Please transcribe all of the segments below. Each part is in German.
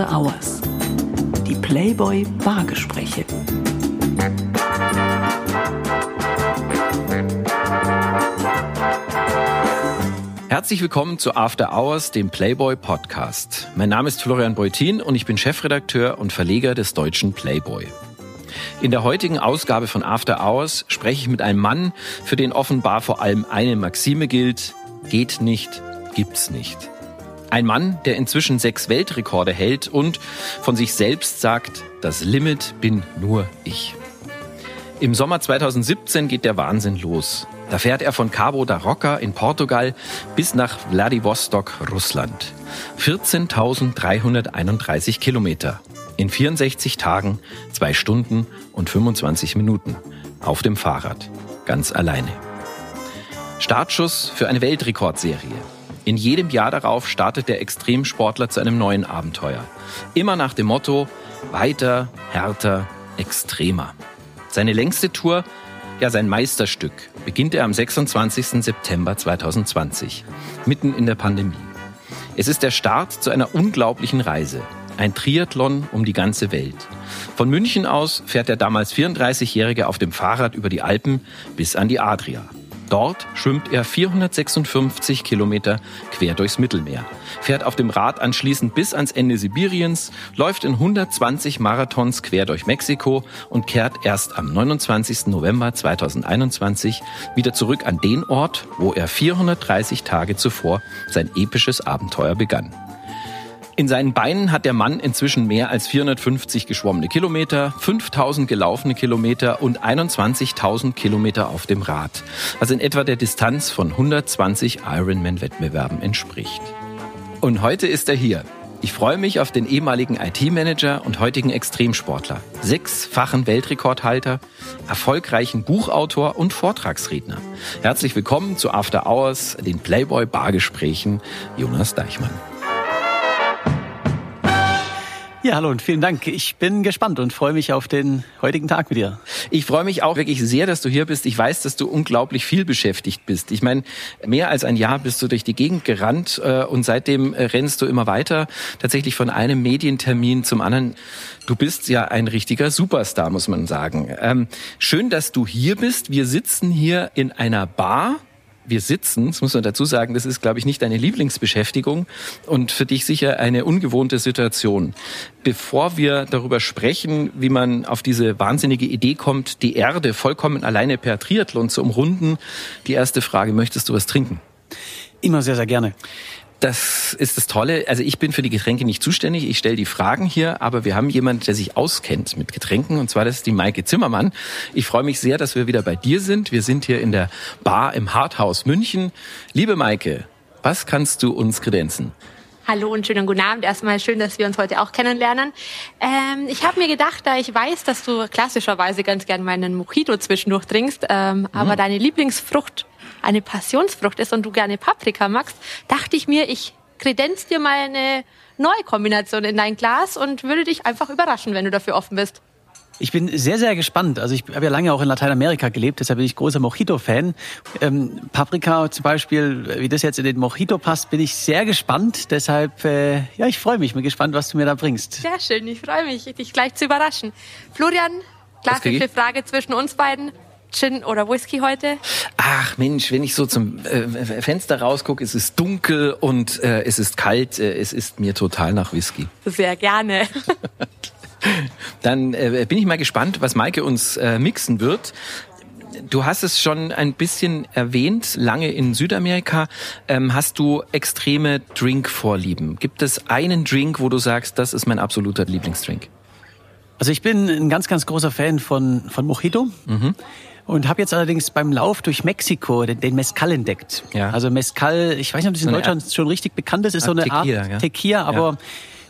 After Hours. Die Playboy Bargespräche. Herzlich willkommen zu After Hours, dem Playboy Podcast. Mein Name ist Florian Beutin und ich bin Chefredakteur und Verleger des deutschen Playboy. In der heutigen Ausgabe von After Hours spreche ich mit einem Mann, für den offenbar vor allem eine Maxime gilt, geht nicht, gibt's nicht. Ein Mann, der inzwischen sechs Weltrekorde hält und von sich selbst sagt, das Limit bin nur ich. Im Sommer 2017 geht der Wahnsinn los. Da fährt er von Cabo da Roca in Portugal bis nach Vladivostok, Russland. 14.331 Kilometer. In 64 Tagen, zwei Stunden und 25 Minuten. Auf dem Fahrrad. Ganz alleine. Startschuss für eine Weltrekordserie. In jedem Jahr darauf startet der Extremsportler zu einem neuen Abenteuer. Immer nach dem Motto weiter, härter, extremer. Seine längste Tour, ja sein Meisterstück, beginnt er am 26. September 2020, mitten in der Pandemie. Es ist der Start zu einer unglaublichen Reise. Ein Triathlon um die ganze Welt. Von München aus fährt der damals 34-Jährige auf dem Fahrrad über die Alpen bis an die Adria. Dort schwimmt er 456 Kilometer quer durchs Mittelmeer, fährt auf dem Rad anschließend bis ans Ende Sibiriens, läuft in 120 Marathons quer durch Mexiko und kehrt erst am 29. November 2021 wieder zurück an den Ort, wo er 430 Tage zuvor sein episches Abenteuer begann. In seinen Beinen hat der Mann inzwischen mehr als 450 geschwommene Kilometer, 5000 gelaufene Kilometer und 21.000 Kilometer auf dem Rad, was in etwa der Distanz von 120 Ironman-Wettbewerben entspricht. Und heute ist er hier. Ich freue mich auf den ehemaligen IT-Manager und heutigen Extremsportler, sechsfachen Weltrekordhalter, erfolgreichen Buchautor und Vortragsredner. Herzlich willkommen zu After Hours, den Playboy Bargesprächen, Jonas Deichmann. Ja, hallo und vielen Dank. Ich bin gespannt und freue mich auf den heutigen Tag mit dir. Ich freue mich auch wirklich sehr, dass du hier bist. Ich weiß, dass du unglaublich viel beschäftigt bist. Ich meine, mehr als ein Jahr bist du durch die Gegend gerannt äh, und seitdem äh, rennst du immer weiter, tatsächlich von einem Medientermin zum anderen. Du bist ja ein richtiger Superstar, muss man sagen. Ähm, schön, dass du hier bist. Wir sitzen hier in einer Bar wir sitzen, das muss man dazu sagen, das ist, glaube ich, nicht deine Lieblingsbeschäftigung und für dich sicher eine ungewohnte Situation. Bevor wir darüber sprechen, wie man auf diese wahnsinnige Idee kommt, die Erde vollkommen alleine per Triathlon zu umrunden, die erste Frage, möchtest du was trinken? Immer sehr, sehr gerne. Das ist das Tolle. Also ich bin für die Getränke nicht zuständig. Ich stelle die Fragen hier, aber wir haben jemanden, der sich auskennt mit Getränken und zwar das ist die Maike Zimmermann. Ich freue mich sehr, dass wir wieder bei dir sind. Wir sind hier in der Bar im Harthaus München. Liebe Maike, was kannst du uns kredenzen? Hallo und schönen guten Abend. Erstmal schön, dass wir uns heute auch kennenlernen. Ähm, ich habe mir gedacht, da ich weiß, dass du klassischerweise ganz gern meinen Mojito zwischendurch trinkst, ähm, mhm. aber deine Lieblingsfrucht eine Passionsfrucht ist und du gerne Paprika magst, dachte ich mir, ich kredenz dir mal eine neue Kombination in dein Glas und würde dich einfach überraschen, wenn du dafür offen bist. Ich bin sehr, sehr gespannt. Also ich habe ja lange auch in Lateinamerika gelebt, deshalb bin ich großer Mojito-Fan. Ähm, Paprika zum Beispiel, wie das jetzt in den Mojito passt, bin ich sehr gespannt. Deshalb, äh, ja, ich freue mich. Bin gespannt, was du mir da bringst. Sehr schön, ich freue mich, dich gleich zu überraschen. Florian, klassische Frage zwischen uns beiden. Gin oder Whisky heute? Ach Mensch, wenn ich so zum äh, Fenster rausgucke, es ist dunkel und äh, es ist kalt, äh, es ist mir total nach Whisky. Sehr gerne. Dann äh, bin ich mal gespannt, was Maike uns äh, mixen wird. Du hast es schon ein bisschen erwähnt, lange in Südamerika. Ähm, hast du extreme Drinkvorlieben? Gibt es einen Drink, wo du sagst, das ist mein absoluter Lieblingsdrink? Also ich bin ein ganz, ganz großer Fan von, von Mojito. Mhm. Und habe jetzt allerdings beim Lauf durch Mexiko den, den Mezcal entdeckt. Ja. Also Mezcal, ich weiß nicht, ob das in so Deutschland Art, schon richtig bekannt ist, ist so eine Tequila, Art ja. Tequila, aber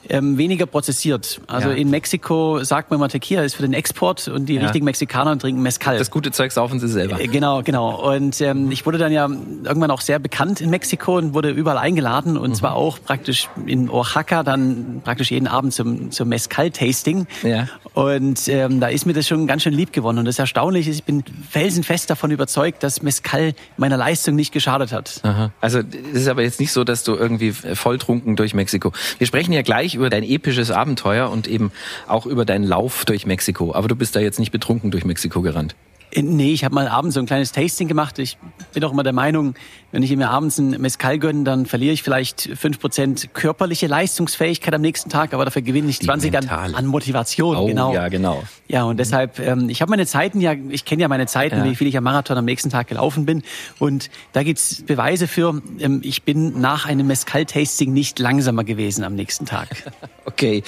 ähm, weniger prozessiert. Also ja. in Mexiko sagt man immer Tequila ist für den Export und die ja. richtigen Mexikaner trinken Mezcal. Das gute Zeug saufen sie selber. Äh, genau, genau. Und ähm, ich wurde dann ja irgendwann auch sehr bekannt in Mexiko und wurde überall eingeladen und mhm. zwar auch praktisch in Oaxaca dann praktisch jeden Abend zum, zum Mezcal-Tasting. Ja. Und ähm, da ist mir das schon ganz schön lieb geworden. Und das Erstaunliche ist, ich bin felsenfest davon überzeugt, dass Mezcal meiner Leistung nicht geschadet hat. Aha. Also es ist aber jetzt nicht so, dass du irgendwie volltrunken durch Mexiko. Wir sprechen ja gleich gleich über dein episches Abenteuer und eben auch über deinen Lauf durch Mexiko. Aber du bist da jetzt nicht betrunken durch Mexiko gerannt. Äh, nee, ich habe mal abends so ein kleines Tasting gemacht. Ich bin auch immer der Meinung, wenn ich mir abends ein Mezcal gönne, dann verliere ich vielleicht fünf Prozent körperliche Leistungsfähigkeit am nächsten Tag, aber dafür gewinne ich 20 an, an, Motivation. Oh, genau. Ja, genau. Ja, und deshalb, ähm, ich habe meine Zeiten ja, ich kenne ja meine Zeiten, ja. wie viel ich am Marathon am nächsten Tag gelaufen bin. Und da gibt's Beweise für, ähm, ich bin nach einem Mezcal-Tasting nicht langsamer gewesen am nächsten Tag. okay.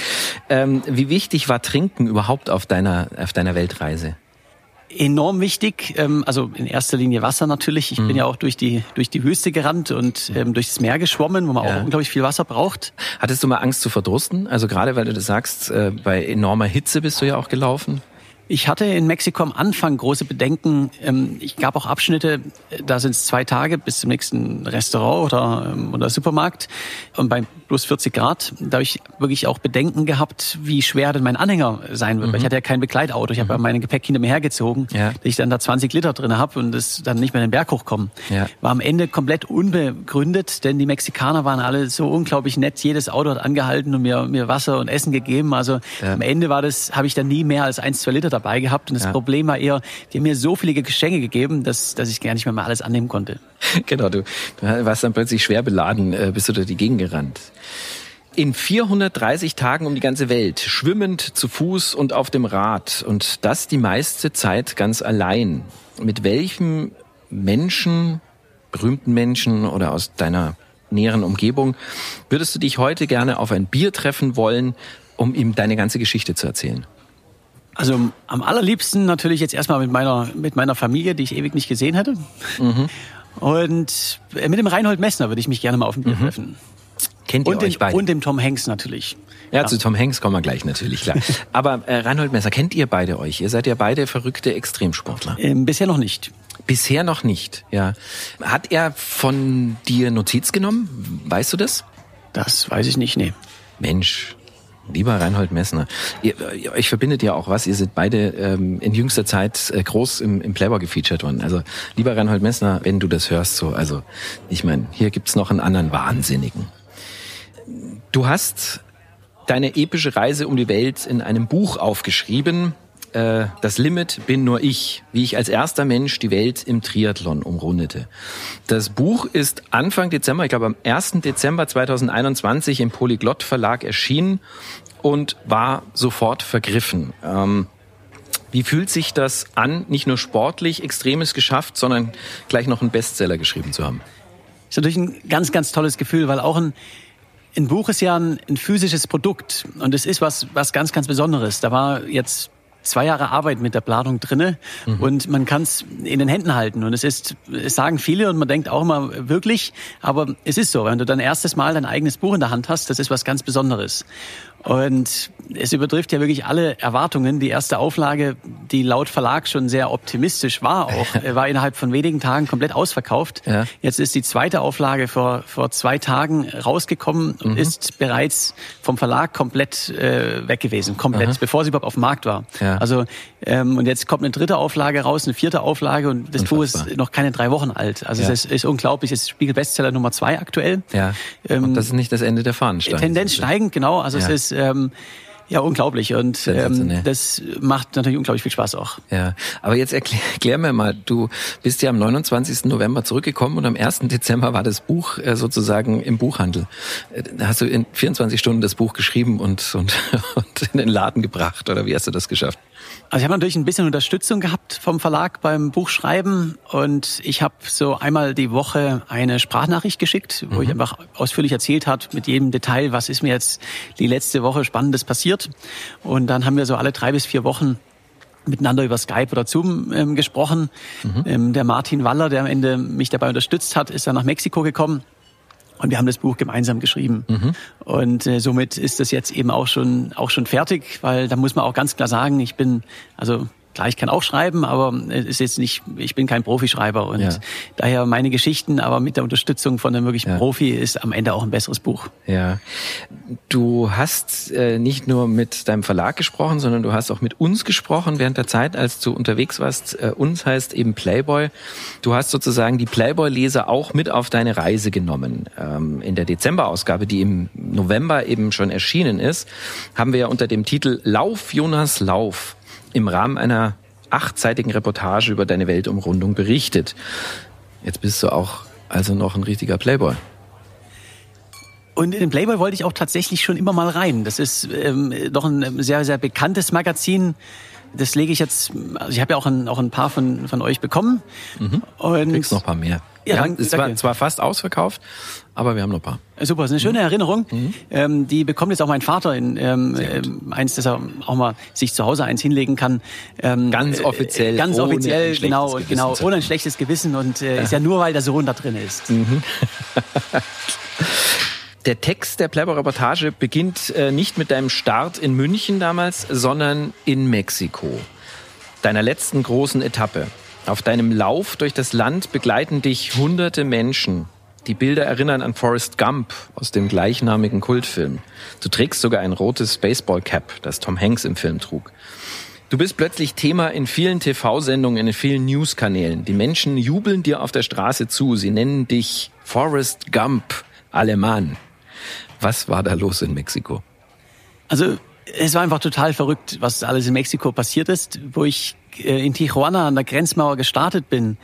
Ähm, wie wichtig war Trinken überhaupt auf deiner, auf deiner Weltreise? Enorm wichtig. Ähm, also in erster Linie Wasser natürlich. Ich mhm. bin ja auch durch die durch die Wüste gerannt und ähm, durch das Meer geschwommen, wo man ja. auch unglaublich viel Wasser braucht. Hattest du mal Angst zu verdursten? Also gerade weil du das sagst, äh, bei enormer Hitze bist du ja auch gelaufen. Ich hatte in Mexiko am Anfang große Bedenken. Ähm, ich gab auch Abschnitte, da sind es zwei Tage bis zum nächsten Restaurant oder, ähm, oder Supermarkt. Und bei plus 40 Grad, da habe ich wirklich auch Bedenken gehabt, wie schwer denn mein Anhänger sein wird. Mhm. Weil ich mhm. hatte ja kein Begleitauto. Ich habe ja mhm. mein Gepäck hinter mir hergezogen, ja. dass ich dann da 20 Liter drin habe und es dann nicht mehr den Berg hochkommen. Ja. War am Ende komplett unbegründet, denn die Mexikaner waren alle so unglaublich nett. Jedes Auto hat angehalten und mir, mir Wasser und Essen gegeben. Also ja. am Ende war das, habe ich dann nie mehr als ein, zwei Liter dabei gehabt. Und das Problem war eher, die haben mir so viele Geschenke gegeben, dass, dass ich gar nicht mehr mal alles annehmen konnte. Genau, du, du warst dann plötzlich schwer beladen, äh, bist du durch die Gegend gerannt. In 430 Tagen um die ganze Welt, schwimmend, zu Fuß und auf dem Rad. Und das die meiste Zeit ganz allein. Mit welchem Menschen, berühmten Menschen oder aus deiner näheren Umgebung würdest du dich heute gerne auf ein Bier treffen wollen, um ihm deine ganze Geschichte zu erzählen? Also am allerliebsten natürlich jetzt erstmal mit meiner, mit meiner Familie, die ich ewig nicht gesehen hätte. Mhm. Und äh, mit dem Reinhold Messner würde ich mich gerne mal auf ein Bier mhm. treffen. Kennt ihr und euch beide? Und dem Tom Hanks natürlich. Ja, ja, zu Tom Hanks kommen wir gleich natürlich, klar. Aber äh, Reinhold Messer, kennt ihr beide euch? Ihr seid ja beide verrückte Extremsportler. Ähm, bisher noch nicht. Bisher noch nicht, ja. Hat er von dir Notiz genommen? Weißt du das? Das weiß ich nicht, nee. Mensch, Lieber Reinhold Messner, ihr, euch verbindet ja auch was. Ihr seid beide ähm, in jüngster Zeit äh, groß im, im Playboy gefeatured worden. Also lieber Reinhold Messner, wenn du das hörst, so, also ich meine, hier gibt's noch einen anderen Wahnsinnigen. Du hast deine epische Reise um die Welt in einem Buch aufgeschrieben. Äh, das Limit bin nur ich, wie ich als erster Mensch die Welt im Triathlon umrundete. Das Buch ist Anfang Dezember, ich glaube am 1. Dezember 2021 im Polyglott Verlag erschienen und war sofort vergriffen. Ähm, wie fühlt sich das an, nicht nur sportlich Extremes geschafft, sondern gleich noch einen Bestseller geschrieben zu haben? Ist natürlich ein ganz, ganz tolles Gefühl, weil auch ein ein Buch ist ja ein, ein physisches Produkt und es ist was, was ganz, ganz Besonderes. Da war jetzt zwei Jahre Arbeit mit der Planung drinne mhm. und man kann es in den Händen halten und es ist, es sagen viele und man denkt auch immer wirklich, aber es ist so, wenn du dein erstes Mal dein eigenes Buch in der Hand hast, das ist was ganz Besonderes. Und es übertrifft ja wirklich alle Erwartungen. Die erste Auflage, die laut Verlag schon sehr optimistisch war, auch war innerhalb von wenigen Tagen komplett ausverkauft. Ja. Jetzt ist die zweite Auflage vor, vor zwei Tagen rausgekommen und mhm. ist bereits vom Verlag komplett äh, weg gewesen, komplett, Aha. bevor sie überhaupt auf dem Markt war. Ja. Also ähm, und jetzt kommt eine dritte Auflage raus, eine vierte Auflage und das. Buch ist noch keine drei Wochen alt. Also ja. es ist, ist unglaublich. Es ist Spiegel Bestseller Nummer zwei aktuell. Ja. Ähm, und das ist nicht das Ende der Fahnenstange. Tendenz steigend, genau. Also es ist ähm, ja, unglaublich. Und ähm, das macht natürlich unglaublich viel Spaß auch. Ja, aber jetzt erklär, erklär mir mal, du bist ja am 29. November zurückgekommen und am 1. Dezember war das Buch äh, sozusagen im Buchhandel. Äh, da hast du in 24 Stunden das Buch geschrieben und, und, und in den Laden gebracht oder wie hast du das geschafft? Also ich habe natürlich ein bisschen Unterstützung gehabt vom Verlag beim Buchschreiben und ich habe so einmal die Woche eine Sprachnachricht geschickt, wo mhm. ich einfach ausführlich erzählt hat mit jedem Detail, was ist mir jetzt die letzte Woche Spannendes passiert. Und dann haben wir so alle drei bis vier Wochen miteinander über Skype oder Zoom ähm, gesprochen. Mhm. Ähm, der Martin Waller, der am Ende mich dabei unterstützt hat, ist dann nach Mexiko gekommen und wir haben das Buch gemeinsam geschrieben. Mhm. Und äh, somit ist das jetzt eben auch schon, auch schon fertig, weil da muss man auch ganz klar sagen, ich bin, also klar, ich kann auch schreiben, aber es ist jetzt nicht, ich bin kein Profischreiber und ja. daher meine Geschichten, aber mit der Unterstützung von einem wirklichen ja. Profi ist am Ende auch ein besseres Buch. Ja. Du hast äh, nicht nur mit deinem Verlag gesprochen, sondern du hast auch mit uns gesprochen während der Zeit, als du unterwegs warst. Äh, uns heißt eben Playboy. Du hast sozusagen die Playboy-Leser auch mit auf deine Reise genommen. Ähm, in der Dezemberausgabe, die im November eben schon erschienen ist, haben wir ja unter dem Titel Lauf, Jonas, Lauf im Rahmen einer achtseitigen Reportage über deine Weltumrundung berichtet. Jetzt bist du auch also noch ein richtiger Playboy. Und in den Playboy wollte ich auch tatsächlich schon immer mal rein. Das ist ähm, doch ein sehr, sehr bekanntes Magazin. Das lege ich jetzt, also ich habe ja auch ein, auch ein paar von, von euch bekommen. Mhm. Und Kriegst noch ein paar mehr. Ja, ja es war zwar fast ausverkauft, aber wir haben noch ein paar. Super, das ist eine schöne mhm. Erinnerung. Mhm. Ähm, die bekommt jetzt auch mein Vater in ähm, ähm, eins, dass er auch mal sich zu Hause eins hinlegen kann. Ähm, ganz äh, offiziell. Äh, ganz offiziell, genau, genau, ohne ein schlechtes Gewissen und äh, ja. ist ja nur, weil der Sohn da drin ist. Mhm. Der Text der Playboy-Reportage beginnt äh, nicht mit deinem Start in München damals, sondern in Mexiko, deiner letzten großen Etappe. Auf deinem Lauf durch das Land begleiten dich hunderte Menschen. Die Bilder erinnern an Forrest Gump aus dem gleichnamigen Kultfilm. Du trägst sogar ein rotes Baseball-Cap, das Tom Hanks im Film trug. Du bist plötzlich Thema in vielen TV-Sendungen, in vielen News-Kanälen. Die Menschen jubeln dir auf der Straße zu. Sie nennen dich Forrest Gump, Alemann. Was war da los in Mexiko? Also es war einfach total verrückt, was alles in Mexiko passiert ist, wo ich äh, in Tijuana an der Grenzmauer gestartet bin.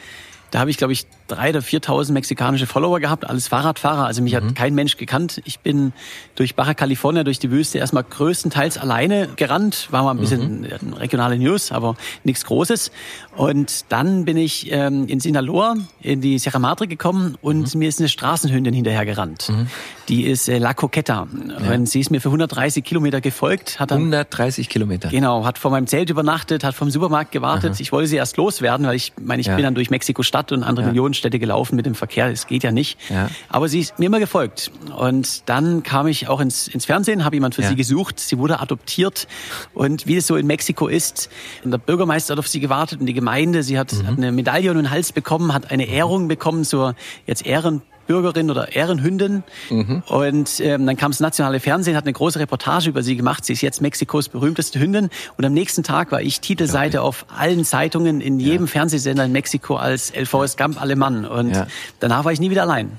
Da habe ich, glaube ich, drei oder 4.000 mexikanische Follower gehabt, alles Fahrradfahrer. Also mich mhm. hat kein Mensch gekannt. Ich bin durch Baja California, durch die Wüste erstmal größtenteils alleine gerannt. War mal ein bisschen mhm. regionale News, aber nichts Großes. Und dann bin ich ähm, in Sinaloa, in die Sierra Madre gekommen und mhm. mir ist eine Straßenhündin hinterher gerannt. Mhm. Die ist äh, La Coqueta. Ja. Und sie ist mir für 130 Kilometer gefolgt. Hat dann, 130 Kilometer? Genau, hat vor meinem Zelt übernachtet, hat vom Supermarkt gewartet. Ich wollte sie erst loswerden, weil ich meine, ich ja. bin dann durch Mexiko-Stadt und andere ja. Millionen Städte gelaufen mit dem Verkehr. Das geht ja nicht. Ja. Aber sie ist mir immer gefolgt. Und dann kam ich auch ins, ins Fernsehen, habe jemand für ja. sie gesucht. Sie wurde adoptiert. Und wie es so in Mexiko ist, der Bürgermeister hat auf sie gewartet und die Gemeinde. Sie hat, mhm. hat eine Medaille und einen Hals bekommen, hat eine Ehrung bekommen zur jetzt Ehren Bürgerin oder Ehrenhündin. Mhm. Und ähm, dann kam das nationale Fernsehen, hat eine große Reportage über sie gemacht. Sie ist jetzt Mexikos berühmteste Hündin. Und am nächsten Tag war ich Titelseite okay. auf allen Zeitungen in jedem ja. Fernsehsender in Mexiko als El Forrest Gump Alemann. Und ja. danach war ich nie wieder allein.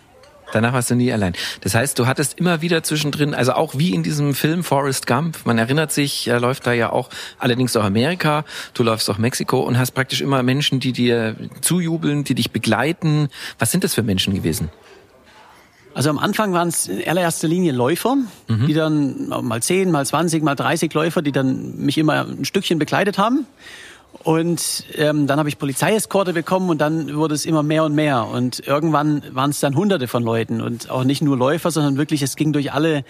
Danach warst du nie allein. Das heißt, du hattest immer wieder zwischendrin, also auch wie in diesem Film Forrest Gump, man erinnert sich, er läuft da ja auch, allerdings auch Amerika, du läufst auch Mexiko und hast praktisch immer Menschen, die dir zujubeln, die dich begleiten. Was sind das für Menschen gewesen? Also am Anfang waren es in allererster Linie Läufer, mhm. die dann mal 10, mal 20, mal 30 Läufer, die dann mich immer ein Stückchen begleitet haben. Und ähm, dann habe ich Polizeieskorte bekommen und dann wurde es immer mehr und mehr. Und irgendwann waren es dann hunderte von Leuten und auch nicht nur Läufer, sondern wirklich, es ging durch alle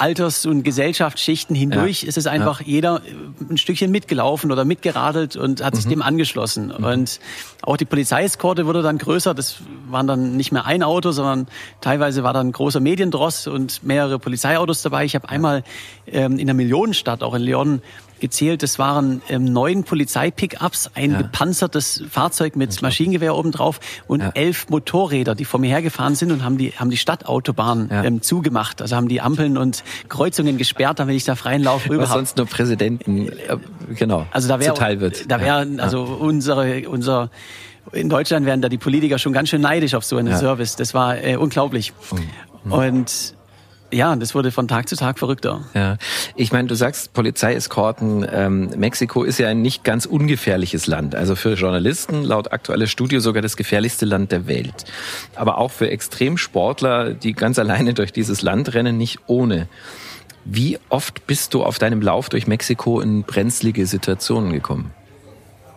Alters- und Gesellschaftsschichten hindurch. Ja. Es ist einfach ja. jeder ein Stückchen mitgelaufen oder mitgeradelt und hat sich mhm. dem angeschlossen. Mhm. Und auch die Polizeieskorte wurde dann größer. Das waren dann nicht mehr ein Auto, sondern teilweise war dann ein großer Mediendross und mehrere Polizeiautos dabei. Ich habe einmal ähm, in der Millionenstadt, auch in Leon, gezählt. Es waren ähm, neun Polizeipickups, ein ja. gepanzertes Fahrzeug mit Maschinengewehr obendrauf und ja. elf Motorräder, die vor mir hergefahren sind und haben die, haben die Stadtautobahn ja. ähm, zugemacht. Also haben die Ampeln und Kreuzungen gesperrt, damit ich da freien Lauf rüber Was sonst nur Präsidenten, äh, genau, also da wär, zuteil wird. Da wäre also unsere, unser in Deutschland wären da die Politiker schon ganz schön neidisch auf so einen Service. Das war äh, unglaublich. Mhm. Und ja, das wurde von Tag zu Tag verrückter. Ja, ich meine, du sagst Polizeieskorten. Ähm, Mexiko ist ja ein nicht ganz ungefährliches Land. Also für Journalisten laut aktueller Studie sogar das gefährlichste Land der Welt. Aber auch für Extremsportler, die ganz alleine durch dieses Land rennen, nicht ohne. Wie oft bist du auf deinem Lauf durch Mexiko in brenzlige Situationen gekommen?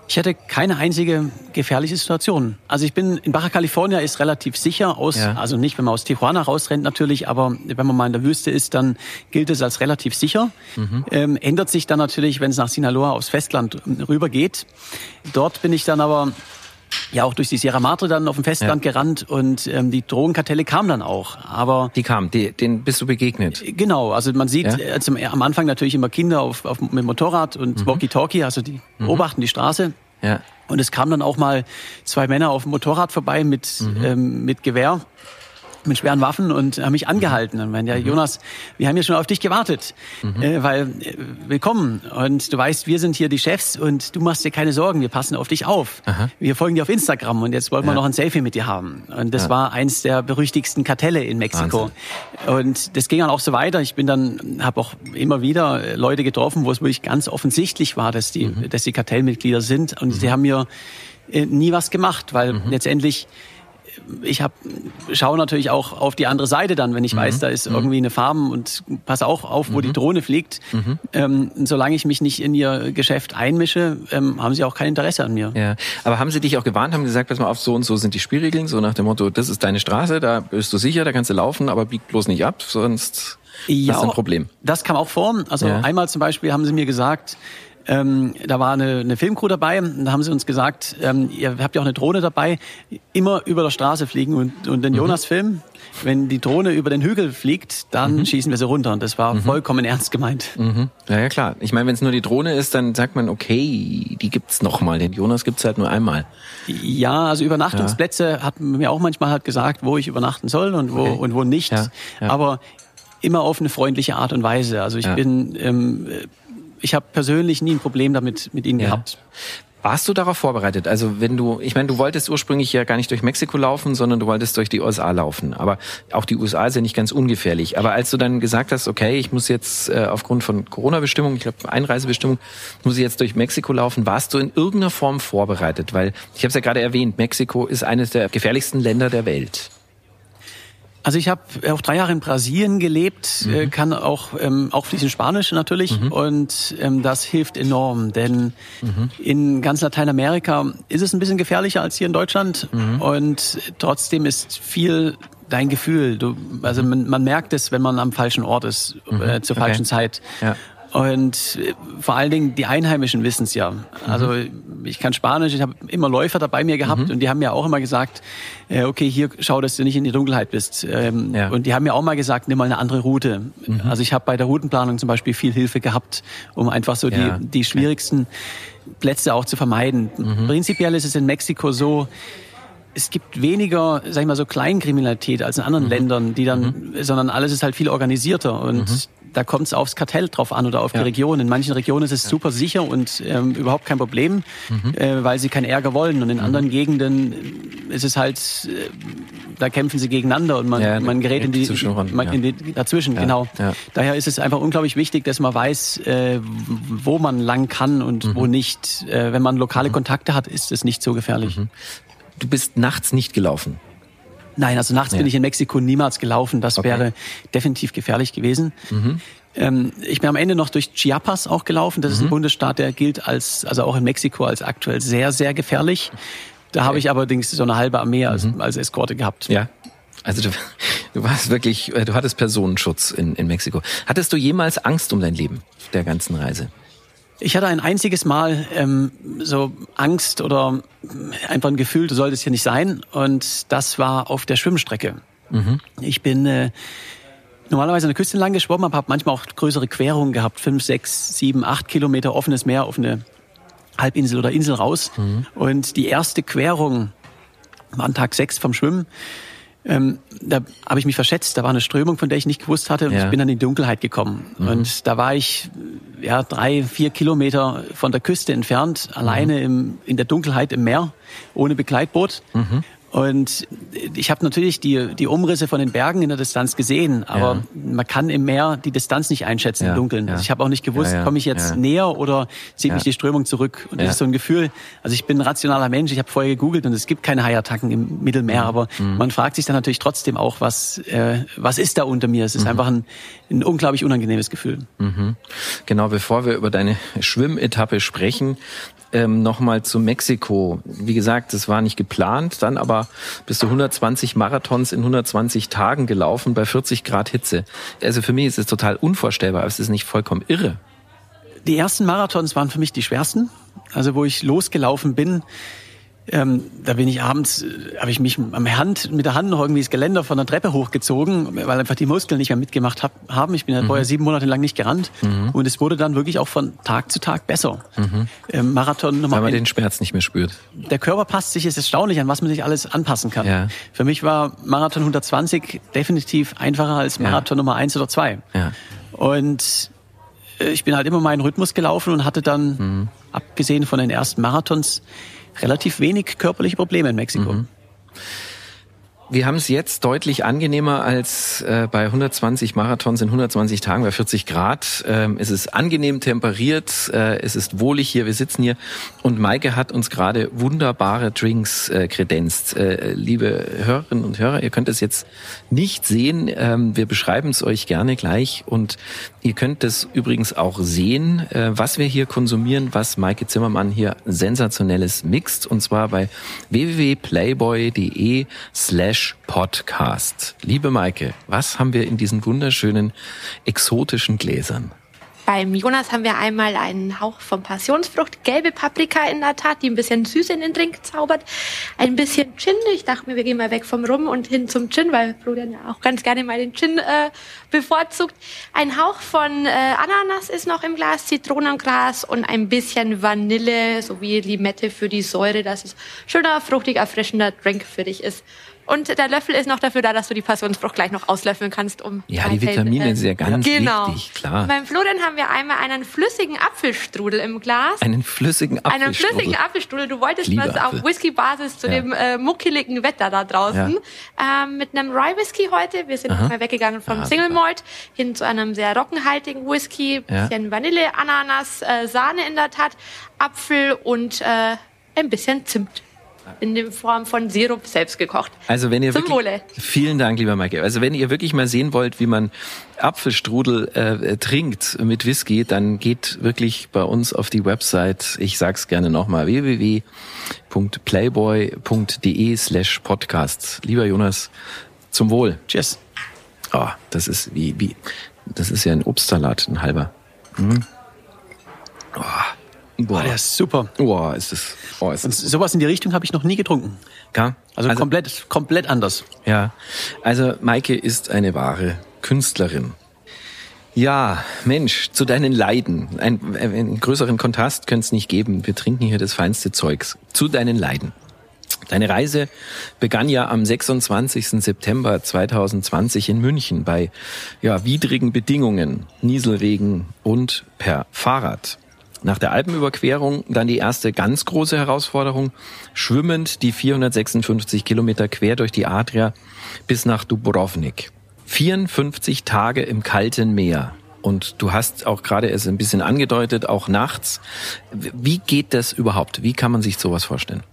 Ich hatte keine einzige gefährliche Situation. Also ich bin in Baja California ist relativ sicher aus, ja. also nicht, wenn man aus Tijuana rausrennt natürlich, aber wenn man mal in der Wüste ist, dann gilt es als relativ sicher. Mhm. Ähm, ändert sich dann natürlich, wenn es nach Sinaloa aufs Festland rüber geht. Dort bin ich dann aber ja auch durch die Sierra Madre dann auf dem Festland ja. gerannt und ähm, die Drogenkartelle kamen dann auch. Aber die kamen, die, denen bist du begegnet? Genau, also man sieht ja? also am Anfang natürlich immer Kinder auf, auf mit Motorrad und mhm. Walkie-Talkie, also die mhm. beobachten die Straße. Ja. Und es kamen dann auch mal zwei Männer auf dem Motorrad vorbei mit, mhm. ähm, mit Gewehr mit schweren Waffen und haben mich angehalten. Und meinen, ja, mhm. Jonas, wir haben ja schon auf dich gewartet, mhm. äh, weil äh, willkommen. Und du weißt, wir sind hier die Chefs und du machst dir keine Sorgen, wir passen auf dich auf. Aha. Wir folgen dir auf Instagram und jetzt wollen wir noch ein Selfie mit dir haben. Und das ja. war eins der berüchtigsten Kartelle in Mexiko. Wahnsinn. Und das ging dann auch so weiter. Ich bin dann, habe auch immer wieder Leute getroffen, wo es wirklich ganz offensichtlich war, dass die, mhm. dass die Kartellmitglieder sind. Und sie haben mir äh, nie was gemacht, weil mhm. letztendlich ich hab, schaue natürlich auch auf die andere Seite dann, wenn ich mhm. weiß, da ist mhm. irgendwie eine Farm und passe auch auf, wo mhm. die Drohne fliegt. Mhm. Ähm, solange ich mich nicht in ihr Geschäft einmische, ähm, haben sie auch kein Interesse an mir. Ja, aber haben sie dich auch gewarnt, haben gesagt, pass mal auf, so und so sind die Spielregeln, so nach dem Motto, das ist deine Straße, da bist du sicher, da kannst du laufen, aber bieg bloß nicht ab, sonst ja, ist ein Problem. Das kam auch vor. Also ja. einmal zum Beispiel haben sie mir gesagt, ähm, da war eine, eine Filmcrew dabei und da haben sie uns gesagt, ähm, ihr habt ja auch eine Drohne dabei, immer über der Straße fliegen und, und den mhm. Jonas filmen. Wenn die Drohne über den Hügel fliegt, dann mhm. schießen wir sie runter. Und das war mhm. vollkommen ernst gemeint. Mhm. Ja, ja, klar. Ich meine, wenn es nur die Drohne ist, dann sagt man, okay, die gibt's noch mal. Den Jonas gibt's halt nur einmal. Ja, also Übernachtungsplätze ja. hat mir auch manchmal halt gesagt, wo ich übernachten soll und wo, okay. und wo nicht. Ja. Aber immer auf eine freundliche Art und Weise. Also ich bin ähm, ich habe persönlich nie ein Problem damit mit ihnen ja. gehabt. Warst du darauf vorbereitet? Also wenn du, ich meine, du wolltest ursprünglich ja gar nicht durch Mexiko laufen, sondern du wolltest durch die USA laufen. Aber auch die USA ist ja nicht ganz ungefährlich. Aber als du dann gesagt hast, okay, ich muss jetzt äh, aufgrund von Corona-Bestimmungen, ich glaube Einreisebestimmung, muss ich jetzt durch Mexiko laufen, warst du in irgendeiner Form vorbereitet? Weil ich habe es ja gerade erwähnt, Mexiko ist eines der gefährlichsten Länder der Welt. Also ich habe auch drei Jahre in Brasilien gelebt, mhm. Äh, kann auch ähm, auch fließend Spanisch natürlich mhm. und ähm, das hilft enorm, denn mhm. in ganz Lateinamerika ist es ein bisschen gefährlicher als hier in Deutschland mhm. und trotzdem ist viel dein Gefühl. Du, also mhm. man, man merkt es, wenn man am falschen Ort ist äh, mhm. zur falschen okay. Zeit. Ja. Und vor allen Dingen die Einheimischen wissen es ja. Also mhm. ich kann Spanisch, ich habe immer Läufer dabei mir gehabt mhm. und die haben mir auch immer gesagt, äh, okay, hier schau, dass du nicht in die Dunkelheit bist. Ähm, ja. Und die haben mir auch mal gesagt, nimm mal eine andere Route. Mhm. Also ich habe bei der Routenplanung zum Beispiel viel Hilfe gehabt, um einfach so ja. die, die schwierigsten Plätze auch zu vermeiden. Mhm. Prinzipiell ist es in Mexiko so, es gibt weniger, sag ich mal, so Kleinkriminalität als in anderen mhm. Ländern, die dann, mhm. sondern alles ist halt viel organisierter und mhm da kommt es aufs Kartell drauf an oder auf ja. die Region. In manchen Regionen ist es ja. super sicher und ähm, überhaupt kein Problem, mhm. äh, weil sie keinen Ärger wollen. Und in mhm. anderen Gegenden ist es halt, äh, da kämpfen sie gegeneinander und man, ja, man gerät in die, man, in die dazwischen. Genau. Daher ist es einfach unglaublich wichtig, dass man weiß, äh, wo man lang kann und mhm. wo nicht. Äh, wenn man lokale mhm. Kontakte hat, ist es nicht so gefährlich. Mhm. Du bist nachts nicht gelaufen. Nein, also nachts ja. bin ich in Mexiko niemals gelaufen. Das okay. wäre definitiv gefährlich gewesen. Mhm. Ähm, ich bin am Ende noch durch Chiapas auch gelaufen. Das mhm. ist ein mhm. Bundesstaat, der gilt als, also auch in Mexiko als aktuell sehr, sehr gefährlich. Da okay. habe ich allerdings so eine halbe Armee als, mhm. als Eskorte gehabt. Ja. Also du, du warst wirklich, äh, du hattest Personenschutz in, in Mexiko. Hattest du jemals Angst um dein Leben der ganzen Reise? Ich hatte ein einziges Mal ähm, so Angst oder einfach ein Gefühl, du solltest hier nicht sein. Und das war auf der Schwimmstrecke. Mhm. Ich bin äh, normalerweise an der Küste entlang geschwommen, aber habe manchmal auch größere Querungen gehabt. Fünf, sechs, sieben, acht Kilometer offenes Meer, offene Halbinsel oder Insel raus. Mhm. Und die erste Querung war an Tag sechs vom Schwimmen. Ähm, da habe ich mich verschätzt. Da war eine Strömung, von der ich nicht gewusst hatte. Und ja. ich bin dann in die Dunkelheit gekommen. Mhm. Und da war ich ja drei, vier Kilometer von der Küste entfernt, alleine mhm. im, in der Dunkelheit im Meer, ohne Begleitboot. Mhm. Und ich habe natürlich die, die Umrisse von den Bergen in der Distanz gesehen, aber ja. man kann im Meer die Distanz nicht einschätzen ja. im Dunkeln. Ja. Also ich habe auch nicht gewusst, komme ich jetzt näher oder zieht mich die Strömung zurück. Und das ist so ein Gefühl, also ich bin ein rationaler Mensch, ich habe vorher gegoogelt und es gibt keine Haiattacken im Mittelmeer, mhm. aber mhm. man fragt sich dann natürlich trotzdem auch, was, äh, was ist da unter mir? Es ist mhm. einfach ein, ein unglaublich unangenehmes Gefühl. Mhm. Genau, bevor wir über deine Schwimmetappe sprechen, ähm, nochmal zu Mexiko. Wie gesagt, das war nicht geplant, dann aber bist du 120 Marathons in 120 Tagen gelaufen bei 40 Grad Hitze. Also für mich ist es total unvorstellbar, es ist nicht vollkommen irre. Die ersten Marathons waren für mich die schwersten. Also wo ich losgelaufen bin, Ähm, da bin ich abends, äh, habe ich mich am Hand, mit der Hand noch irgendwie das Geländer von der Treppe hochgezogen, weil einfach die Muskeln nicht mehr mitgemacht hab, haben. Ich bin ja mhm. vorher sieben Monate lang nicht gerannt mhm. und es wurde dann wirklich auch von Tag zu Tag besser. Mhm. Ähm, Marathon Nummer Weil man den Schmerz nicht mehr spürt. Der Körper passt sich, ist erstaunlich, an was man sich alles anpassen kann. Ja. Für mich war Marathon 120 definitiv einfacher als Marathon ja. Nummer eins oder zwei. Ja. Und äh, ich bin halt immer meinen Rhythmus gelaufen und hatte dann, mhm. abgesehen von den ersten Marathons, relativ wenig körperliche Probleme in Mexiko. Mhm. Wir haben es jetzt deutlich angenehmer als äh, bei 120 Marathons in 120 Tagen bei 40 Grad. Ähm, es ist angenehm temperiert, äh, es ist wohlig hier, wir sitzen hier und Maike hat uns gerade wunderbare Drinks äh, kredenzt. Äh, liebe Hörerinnen und Hörer, ihr könnt es jetzt nicht sehen, ähm, wir beschreiben es euch gerne gleich und ihr könnt es übrigens auch sehen, äh, was wir hier konsumieren, was Maike Zimmermann hier sensationelles mixt und zwar bei www.playboy.de slash Podcast. Liebe Maike, was haben wir in diesen wunderschönen exotischen Gläsern? Beim Jonas haben wir einmal einen Hauch von Passionsfrucht, gelbe Paprika in der Tat, die ein bisschen süß in den Drink zaubert. Ein bisschen Gin. Ich dachte mir, wir gehen mal weg vom Rum und hin zum Gin, weil Florian ja auch ganz gerne mal den Gin äh, bevorzugt. Ein Hauch von äh, Ananas ist noch im Glas, Zitronengras und ein bisschen Vanille sowie Limette für die Säure, dass es schöner, fruchtig, erfrischender Drink für dich ist. Und der Löffel ist noch dafür da, dass du die Passionsfrucht gleich noch auslöffeln kannst, um ja die Vitamine äh, sind ja ganz genau. wichtig, klar. Beim Florian haben wir einmal einen flüssigen Apfelstrudel im Glas. Einen flüssigen Apfelstrudel. Einen flüssigen Apfelstrudel. Du wolltest Liebe was Apfel. auf Whisky-Basis zu ja. dem äh, muckeligen Wetter da draußen. Ja. Ähm, mit einem Rye Whisky heute. Wir sind mal weggegangen vom ah, Single Malt hin zu einem sehr rockenhaltigen Whisky. Bisschen Vanille, Ananas, äh, Sahne in der Tat, Apfel und äh, ein bisschen Zimt in der Form von Sirup selbst gekocht. Also wenn ihr Zum wirklich, Wohle. Vielen Dank, lieber Maike. Also wenn ihr wirklich mal sehen wollt, wie man Apfelstrudel äh, trinkt mit Whisky, dann geht wirklich bei uns auf die Website. Ich sag's gerne nochmal: www.playboy.de slash podcast. Lieber Jonas, zum Wohl. Tschüss. Oh, das ist wie wie das ist ja ein Obstsalat, ein halber. Mhm. Oh. Boah, der ist super. Boah, ist das. Oh, ist Und sowas in die Richtung habe ich noch nie getrunken. Ja. Also, also komplett, komplett anders. Ja. Also Maike ist eine wahre Künstlerin. Ja, Mensch, zu deinen Leiden. Ein, einen größeren Kontrast könnte es nicht geben. Wir trinken hier das feinste Zeugs. Zu deinen Leiden. Deine Reise begann ja am 26. September 2020 in München bei ja, widrigen Bedingungen, Nieselregen und per Fahrrad. Nach der Alpenüberquerung dann die erste ganz große Herausforderung, schwimmend die 456 Kilometer quer durch die Adria bis nach Dubrovnik. 54 Tage im kalten Meer. Und du hast auch gerade es ein bisschen angedeutet, auch nachts. Wie geht das überhaupt? Wie kann man sich sowas vorstellen?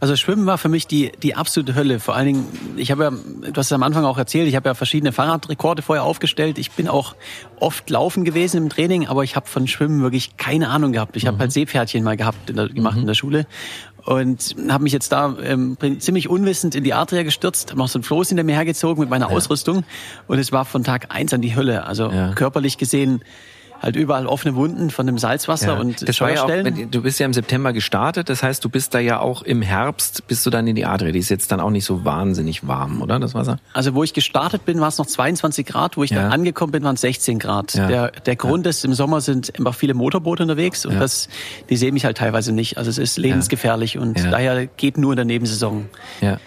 Also Schwimmen war für mich die, die absolute Hölle. Vor allen Dingen, ich habe ja, du hast es am Anfang auch erzählt, ich habe ja verschiedene Fahrradrekorde vorher aufgestellt. Ich bin auch oft laufen gewesen im Training, aber ich habe von Schwimmen wirklich keine Ahnung gehabt. Ich mhm. habe halt Seepferdchen mal gehabt, in der, gemacht mhm. in der Schule und habe mich jetzt da ähm, ziemlich unwissend in die Adria gestürzt, habe noch so ein Floß hinter mir hergezogen mit meiner ja. Ausrüstung und es war von Tag eins an die Hölle. Also ja. körperlich gesehen halt überall offene Wunden von dem Salzwasser ja, und das war ja auch, Du bist ja im September gestartet, das heißt, du bist da ja auch im Herbst, bist du dann in die Adria. Die ist jetzt dann auch nicht so wahnsinnig warm, oder? Das Wasser? Also wo ich gestartet bin, war es noch 22 Grad, wo ich ja. dann angekommen bin, waren es 16 Grad. Ja. Der, der Grund ist, im Sommer sind einfach viele Motorboote unterwegs und das, die sehen mich halt teilweise nicht. Also es ist lebensgefährlich und daher geht nur in der Nebensaison. Ja.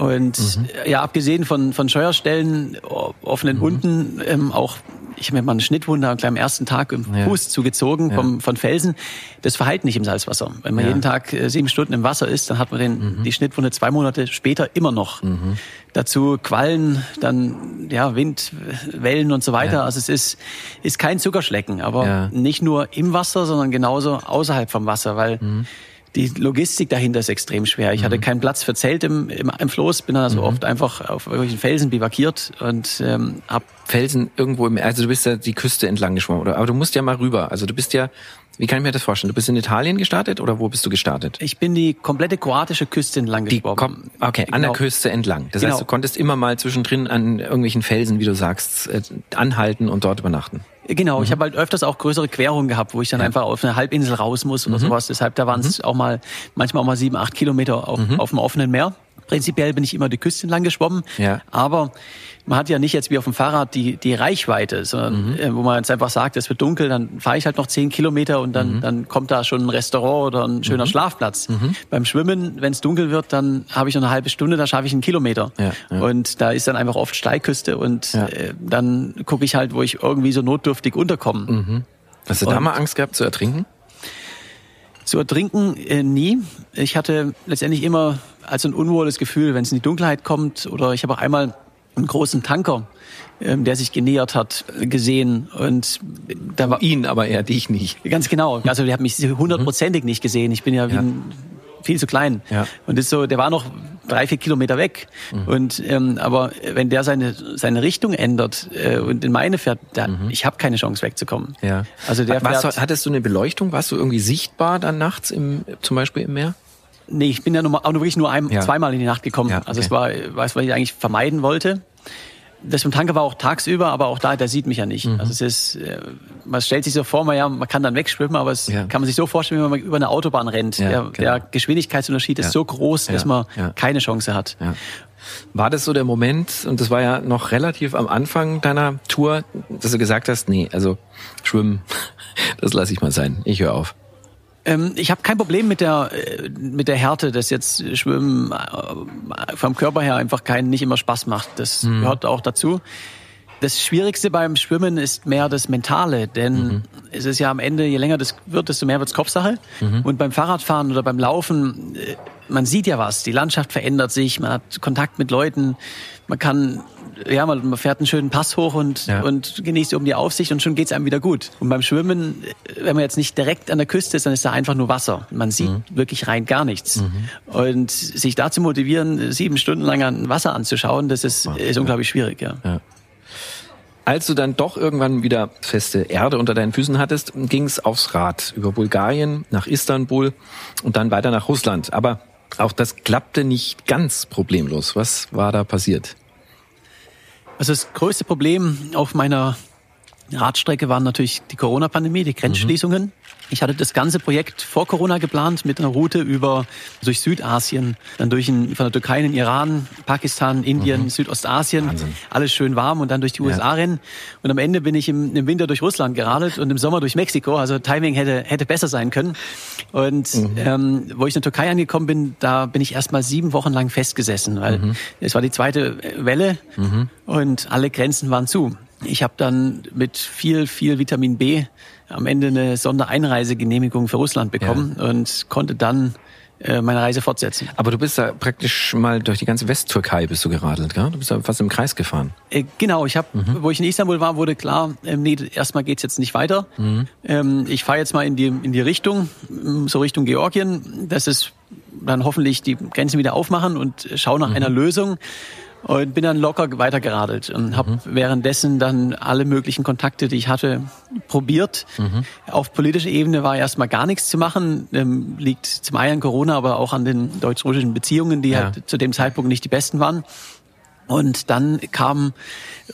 Und mhm. ja, abgesehen von, von Scheuerstellen, offenen mhm. Wunden, ähm, auch ich habe mir mal eine Schnittwunde am ersten Tag im ja. Fuß zugezogen vom, ja. von Felsen. Das verhält nicht im Salzwasser. Wenn man ja. jeden Tag äh, sieben Stunden im Wasser ist, dann hat man den, mhm. die Schnittwunde zwei Monate später immer noch. Mhm. Dazu Quallen, dann ja Wind, Wellen und so weiter. Also es ist, ist kein Zuckerschlecken, aber nicht nur im Wasser, sondern genauso außerhalb vom Wasser, weil mhm die Logistik dahinter ist extrem schwer. Ich mhm. hatte keinen Platz für Zelt im, im, im Floß, bin dann also mhm. oft einfach auf irgendwelchen Felsen bivakiert und ähm, hab Felsen irgendwo im, also du bist ja die Küste entlang geschwommen, oder? Aber du musst ja mal rüber. Also du bist ja, wie kann ich mir das vorstellen? Du bist in Italien gestartet oder wo bist du gestartet? Ich bin die komplette kroatische Küste entlang geschwommen. Die, okay, genau. an der genau. Küste entlang. Das genau. heißt, du konntest immer mal zwischendrin an irgendwelchen Felsen, wie du sagst, äh, anhalten und dort übernachten. Genau, mhm. ich habe halt öfters auch größere Querungen gehabt, wo ich dann ja. einfach auf eine Halbinsel raus muss oder mhm. sowas. Deshalb, da waren es mhm. auch mal, manchmal auch mal sieben, acht Kilometer auf, mhm. auf dem offenen Meer. Prinzipiell bin ich immer die Küste entlang geschwommen, ja. aber man hat ja nicht jetzt wie auf dem Fahrrad die, die Reichweite, sondern mhm. äh, wo man jetzt einfach sagt, es wird dunkel, dann fahre ich halt noch zehn Kilometer und dann, mhm. dann kommt da schon ein Restaurant oder ein schöner mhm. Schlafplatz. Mhm. Beim Schwimmen, wenn es dunkel wird, dann habe ich noch eine halbe Stunde, da schaffe ich einen Kilometer. Ja, ja. Und da ist dann einfach oft Steilküste und äh, dann gucke ich halt, wo ich irgendwie so notdürftig unterkomme. Mhm. Hast du da mal Angst gehabt zu ertrinken? Zu ertrinken äh, nie. Ich hatte letztendlich immer also ein unwohles Gefühl, wenn es in die Dunkelheit kommt. Oder ich habe auch einmal einen großen Tanker, ähm, der sich genähert hat, gesehen. Und da war ihn, aber er dich nicht. Ganz genau. Also der hat mich hundertprozentig nicht gesehen. Ich bin ja, ja. Ein, viel zu klein. Ja. Und ist so, der war noch drei, vier Kilometer weg. Mhm. Und ähm, aber wenn der seine seine Richtung ändert äh, und in meine fährt, da, mhm. ich habe keine Chance wegzukommen. Ja. Also der Warst fährt, du, hattest du eine Beleuchtung? Warst du irgendwie sichtbar dann nachts im zum Beispiel im Meer? Nee, ich bin ja nur, auch nur wirklich nur ein, ja. zweimal in die Nacht gekommen. Ja, okay. Also es war was, was ich eigentlich vermeiden wollte. Das mit dem Tanker war auch tagsüber, aber auch da, der sieht mich ja nicht. Mhm. Also es ist, äh, man stellt sich so vor, man, ja, man kann dann wegschwimmen, aber es ja. kann man sich so vorstellen, wenn man über eine Autobahn rennt. Ja, der, genau. der, Geschwindigkeitsunterschied ist so groß, dass man keine Chance hat. War das so der Moment, und das war ja noch relativ am Anfang deiner Tour, dass du gesagt hast, nee, also schwimmen, das lasse ich mal sein, ich höre auf. Ähm, ich habe kein Problem mit der äh, mit der Härte, dass jetzt Schwimmen äh, vom Körper her einfach keinen nicht immer Spaß macht. Das mhm. gehört auch dazu. Das Schwierigste beim Schwimmen ist mehr das Mentale, denn mhm. es ist ja am Ende, je länger das wird, desto mehr wird's Kopfsache. Mhm. Und beim Fahrradfahren oder beim Laufen, äh, man sieht ja was, die Landschaft verändert sich, man hat Kontakt mit Leuten, man kann ja, man, fährt einen schönen Pass hoch und, ja. und genießt oben die Aufsicht und schon geht's einem wieder gut. Und beim Schwimmen, wenn man jetzt nicht direkt an der Küste ist, dann ist da einfach nur Wasser. Man sieht mhm. wirklich rein gar nichts. Mhm. Und sich da zu motivieren, sieben Stunden lang an Wasser anzuschauen, das ist, ja. ist unglaublich schwierig, ja. ja. Als du dann doch irgendwann wieder feste Erde unter deinen Füßen hattest, ging's aufs Rad über Bulgarien nach Istanbul und dann weiter nach Russland. Aber auch das klappte nicht ganz problemlos. Was war da passiert? Also das größte Problem auf meiner Radstrecke waren natürlich die Corona-Pandemie, die Grenzschließungen. Mhm. Ich hatte das ganze Projekt vor Corona geplant mit einer Route über durch Südasien, dann durch in, von der Türkei in den Iran, Pakistan, Indien, mhm. Südostasien, Wahnsinn. alles schön warm und dann durch die USA ja. rennen. Und am Ende bin ich im, im, Winter durch Russland geradelt und im Sommer durch Mexiko. Also Timing hätte hätte besser sein können. Und mhm. ähm, wo ich in der Türkei angekommen bin, da bin ich erst mal sieben Wochen lang festgesessen, weil mhm. es war die zweite Welle mhm. und alle Grenzen waren zu. Ich habe dann mit viel, viel Vitamin B am Ende eine Sondereinreisegenehmigung für Russland bekommen ja. und konnte dann äh, meine Reise fortsetzen. Aber du bist da praktisch mal durch die ganze Westtürkei bist du geradelt, gell? Du bist da fast im Kreis gefahren. Äh, genau, ich habe, mhm. wo ich in Istanbul war, wurde klar, ähm, nee, erstmal geht's jetzt nicht weiter. Mhm. Ähm, ich fahre jetzt mal in die in die Richtung, so Richtung Georgien. Das ist dann hoffentlich die Grenzen wieder aufmachen und schau nach mhm. einer Lösung und bin dann locker weitergeradelt und habe mhm. währenddessen dann alle möglichen Kontakte, die ich hatte, probiert. Mhm. Auf politischer Ebene war erstmal gar nichts zu machen. Ähm, liegt zum einen an Corona, aber auch an den deutsch-russischen Beziehungen, die ja. halt zu dem Zeitpunkt nicht die besten waren. Und dann kam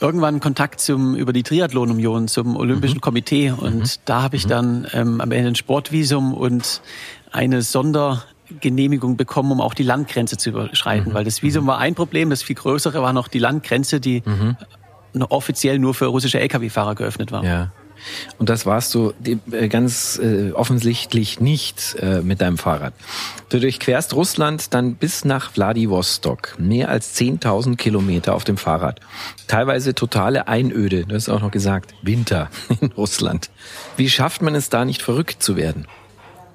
irgendwann Kontakt zum über die Triathlon-Union zum Olympischen mhm. Komitee und mhm. da habe ich mhm. dann ähm, am Ende ein Sportvisum und eine Sonder Genehmigung bekommen, um auch die Landgrenze zu überschreiten. Mhm. Weil das Visum mhm. war ein Problem, das viel größere war noch die Landgrenze, die mhm. offiziell nur für russische Lkw-Fahrer geöffnet war. Ja. Und das warst du äh, ganz äh, offensichtlich nicht äh, mit deinem Fahrrad. Du durchquerst Russland dann bis nach Vladivostok. Mehr als 10.000 Kilometer auf dem Fahrrad. Teilweise totale Einöde. Du hast auch noch gesagt, Winter in Russland. Wie schafft man es da nicht verrückt zu werden?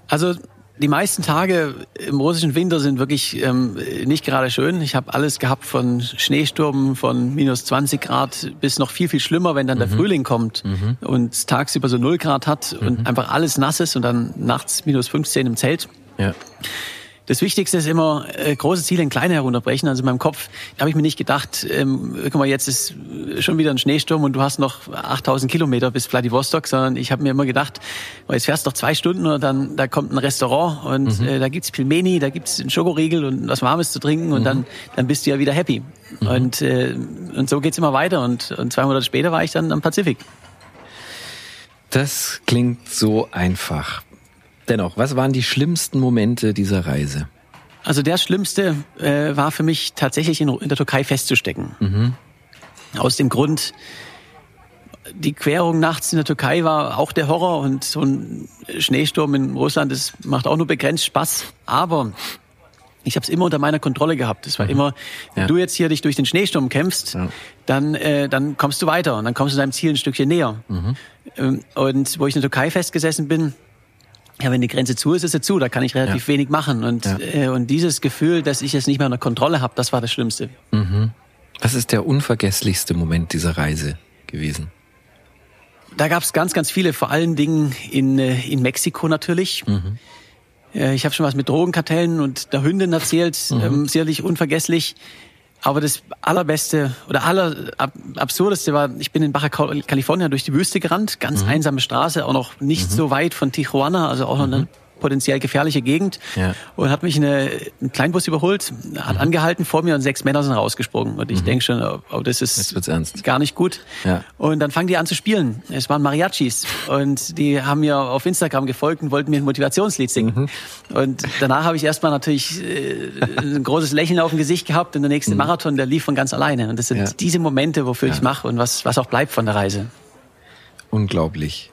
Also die meisten Tage im russischen Winter sind wirklich ähm, nicht gerade schön. Ich habe alles gehabt von Schneesturm von minus 20 Grad bis noch viel, viel schlimmer, wenn dann mhm. der Frühling kommt mhm. und tagsüber so 0 Grad hat und mhm. einfach alles nass ist und dann nachts minus 15 im Zelt. Ja. Das Wichtigste ist immer, äh, große Ziele in kleine herunterbrechen. Also in meinem Kopf habe ich mir nicht gedacht, ähm, guck mal, jetzt ist schon wieder ein Schneesturm und du hast noch 8000 Kilometer bis Vladivostok, sondern ich habe mir immer gedacht, oh, jetzt fährst du noch zwei Stunden und dann da kommt ein Restaurant und mhm. äh, da gibt's Pilmeni, da gibt's einen Schokoriegel und was Warmes zu trinken und mhm. dann, dann bist du ja wieder happy. Mhm. Und, äh, und so geht's immer weiter und, und zwei Monate später war ich dann am Pazifik. Das klingt so einfach. Dennoch, was waren die schlimmsten Momente dieser Reise? Also der schlimmste äh, war für mich tatsächlich in, in der Türkei festzustecken. Mhm. Aus dem Grund, die Querung nachts in der Türkei war auch der Horror und so ein Schneesturm in Russland, das macht auch nur begrenzt Spaß. Aber ich habe es immer unter meiner Kontrolle gehabt. Es war mhm. immer, wenn ja. du jetzt hier dich durch den Schneesturm kämpfst, ja. dann, äh, dann kommst du weiter und dann kommst du deinem Ziel ein Stückchen näher. Mhm. Ähm, und wo ich in der Türkei festgesessen bin, ja, wenn die Grenze zu ist, ist sie zu. Da kann ich relativ ja. wenig machen. Und, äh, und dieses Gefühl, dass ich es nicht mehr unter Kontrolle habe, das war das Schlimmste. Mhm. Was ist der unvergesslichste Moment dieser Reise gewesen? Da gab es ganz, ganz viele, vor allen Dingen in, äh, in Mexiko natürlich. Mhm. Ich habe schon was mit Drogenkartellen und der Hündin erzählt, mhm. ähm, sicherlich unvergesslich. Aber das allerbeste oder aller absurdeste war, ich bin in Baja California durch die Wüste gerannt, ganz mhm. einsame Straße, auch noch nicht mhm. so weit von Tijuana, also auch noch eine mhm potenziell gefährliche Gegend ja. und hat mich eine, einen Kleinbus überholt, hat mhm. angehalten vor mir und sechs Männer sind rausgesprungen. Und ich mhm. denke schon, oh, oh, das ist gar nicht gut. Ja. Und dann fangen die an zu spielen. Es waren Mariachis und die haben mir auf Instagram gefolgt und wollten mir ein Motivationslied singen. Mhm. Und danach habe ich erstmal natürlich äh, ein großes Lächeln auf dem Gesicht gehabt und der nächste mhm. Marathon, der lief von ganz alleine. Und das sind ja. diese Momente, wofür ich mache und was, was auch bleibt von der Reise. Unglaublich.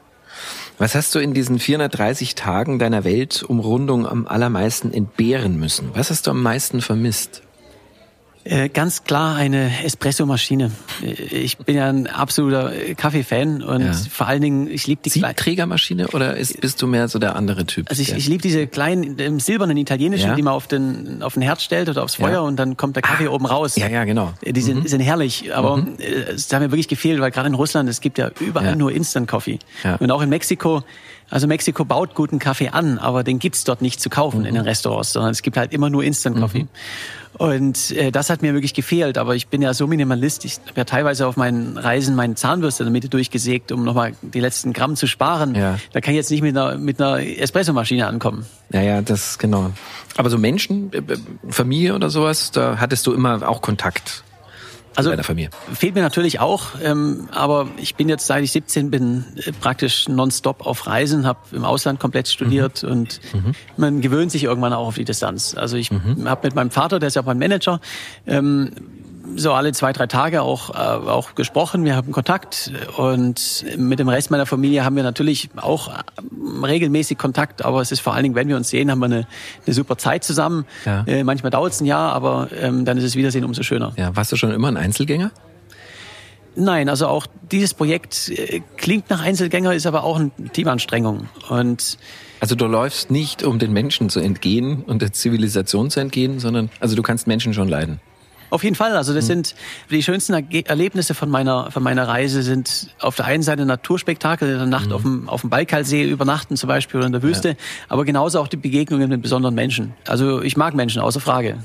Was hast du in diesen 430 Tagen deiner Weltumrundung am allermeisten entbehren müssen? Was hast du am meisten vermisst? Äh, ganz klar eine Espresso-Maschine. Äh, ich bin ja ein absoluter Kaffee-Fan und ja. vor allen Dingen, ich liebe die Siebträgermaschine oder ist, bist du mehr so der andere Typ? Also ich, ich liebe diese kleinen, ähm, silbernen italienischen, ja. die man auf den, auf den Herd stellt oder aufs Feuer ja. und dann kommt der Kaffee ah. oben raus. Ja, ja, genau. Äh, die sind, mhm. sind herrlich, aber mhm. es hat mir wirklich gefehlt, weil gerade in Russland, es gibt ja überall nur Instant-Coffee. Und auch in Mexiko, also Mexiko baut guten Kaffee an, aber den gibt's dort nicht zu kaufen mhm. in den Restaurants, sondern es gibt halt immer nur Instant Coffee. Und äh, das hat mir wirklich gefehlt. Aber ich bin ja so Minimalist. Ich habe ja teilweise auf meinen Reisen meine Zahnbürste in der Mitte durchgesägt, um nochmal die letzten Gramm zu sparen. Ja. Da kann ich jetzt nicht mit einer, mit einer Espressomaschine ankommen. Ja, ja, das genau. Aber so Menschen, äh, äh, Familie oder sowas, da hattest du immer auch Kontakt also deiner Familie? Fehlt mir natürlich auch, ähm, aber ich bin jetzt seit ich 17 bin äh, praktisch nonstop auf Reisen, habe im Ausland komplett studiert mhm. und mhm. man gewöhnt sich irgendwann auch auf die Distanz. Also ich mhm. habe mit meinem Vater, der ist ja auch mein Manager, ähm, so alle zwei, drei Tage auch, äh, auch gesprochen. Wir haben Kontakt und mit dem Rest meiner Familie haben wir natürlich auch äh, regelmäßig Kontakt, aber es ist vor allen Dingen, wenn wir uns sehen, haben wir eine, eine super Zeit zusammen. Ja. Äh, manchmal dauert es ein Jahr, aber ähm, dann ist es Wiedersehen umso schöner. Ja, warst du schon immer ein Einzelgänger? Nein, also auch dieses Projekt äh, klingt nach Einzelgänger, ist aber auch eine Teamanstrengung. Und also du läufst nicht, um den Menschen zu entgehen und der Zivilisation zu entgehen, sondern also du kannst Menschen schon leiden. Auf jeden Fall. Also das mhm. sind die schönsten Erlebnisse von meiner von meiner Reise sind auf der einen Seite Naturspektakel, in der Nacht mhm. auf dem auf dem Baikalsee übernachten zum Beispiel oder in der Wüste, ja. aber genauso auch die Begegnungen mit besonderen Menschen. Also ich mag Menschen, außer Frage.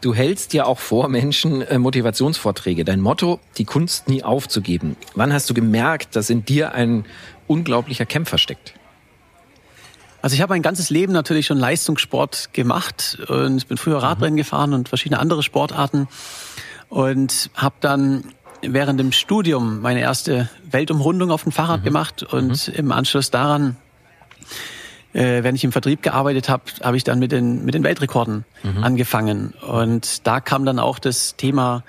Du hältst ja auch vor Menschen äh, Motivationsvorträge. Dein Motto: Die Kunst nie aufzugeben. Wann hast du gemerkt, dass in dir ein unglaublicher Kämpfer steckt? Also ich habe mein ganzes Leben natürlich schon Leistungssport gemacht und ich bin früher mhm. Radrennen gefahren und verschiedene andere Sportarten und habe dann während dem Studium meine erste Weltumrundung auf dem Fahrrad mhm. gemacht und mhm. im Anschluss daran äh, wenn ich im Vertrieb gearbeitet habe, habe ich dann mit den, mit den Weltrekorden mhm. angefangen. Und da kam dann auch das Thema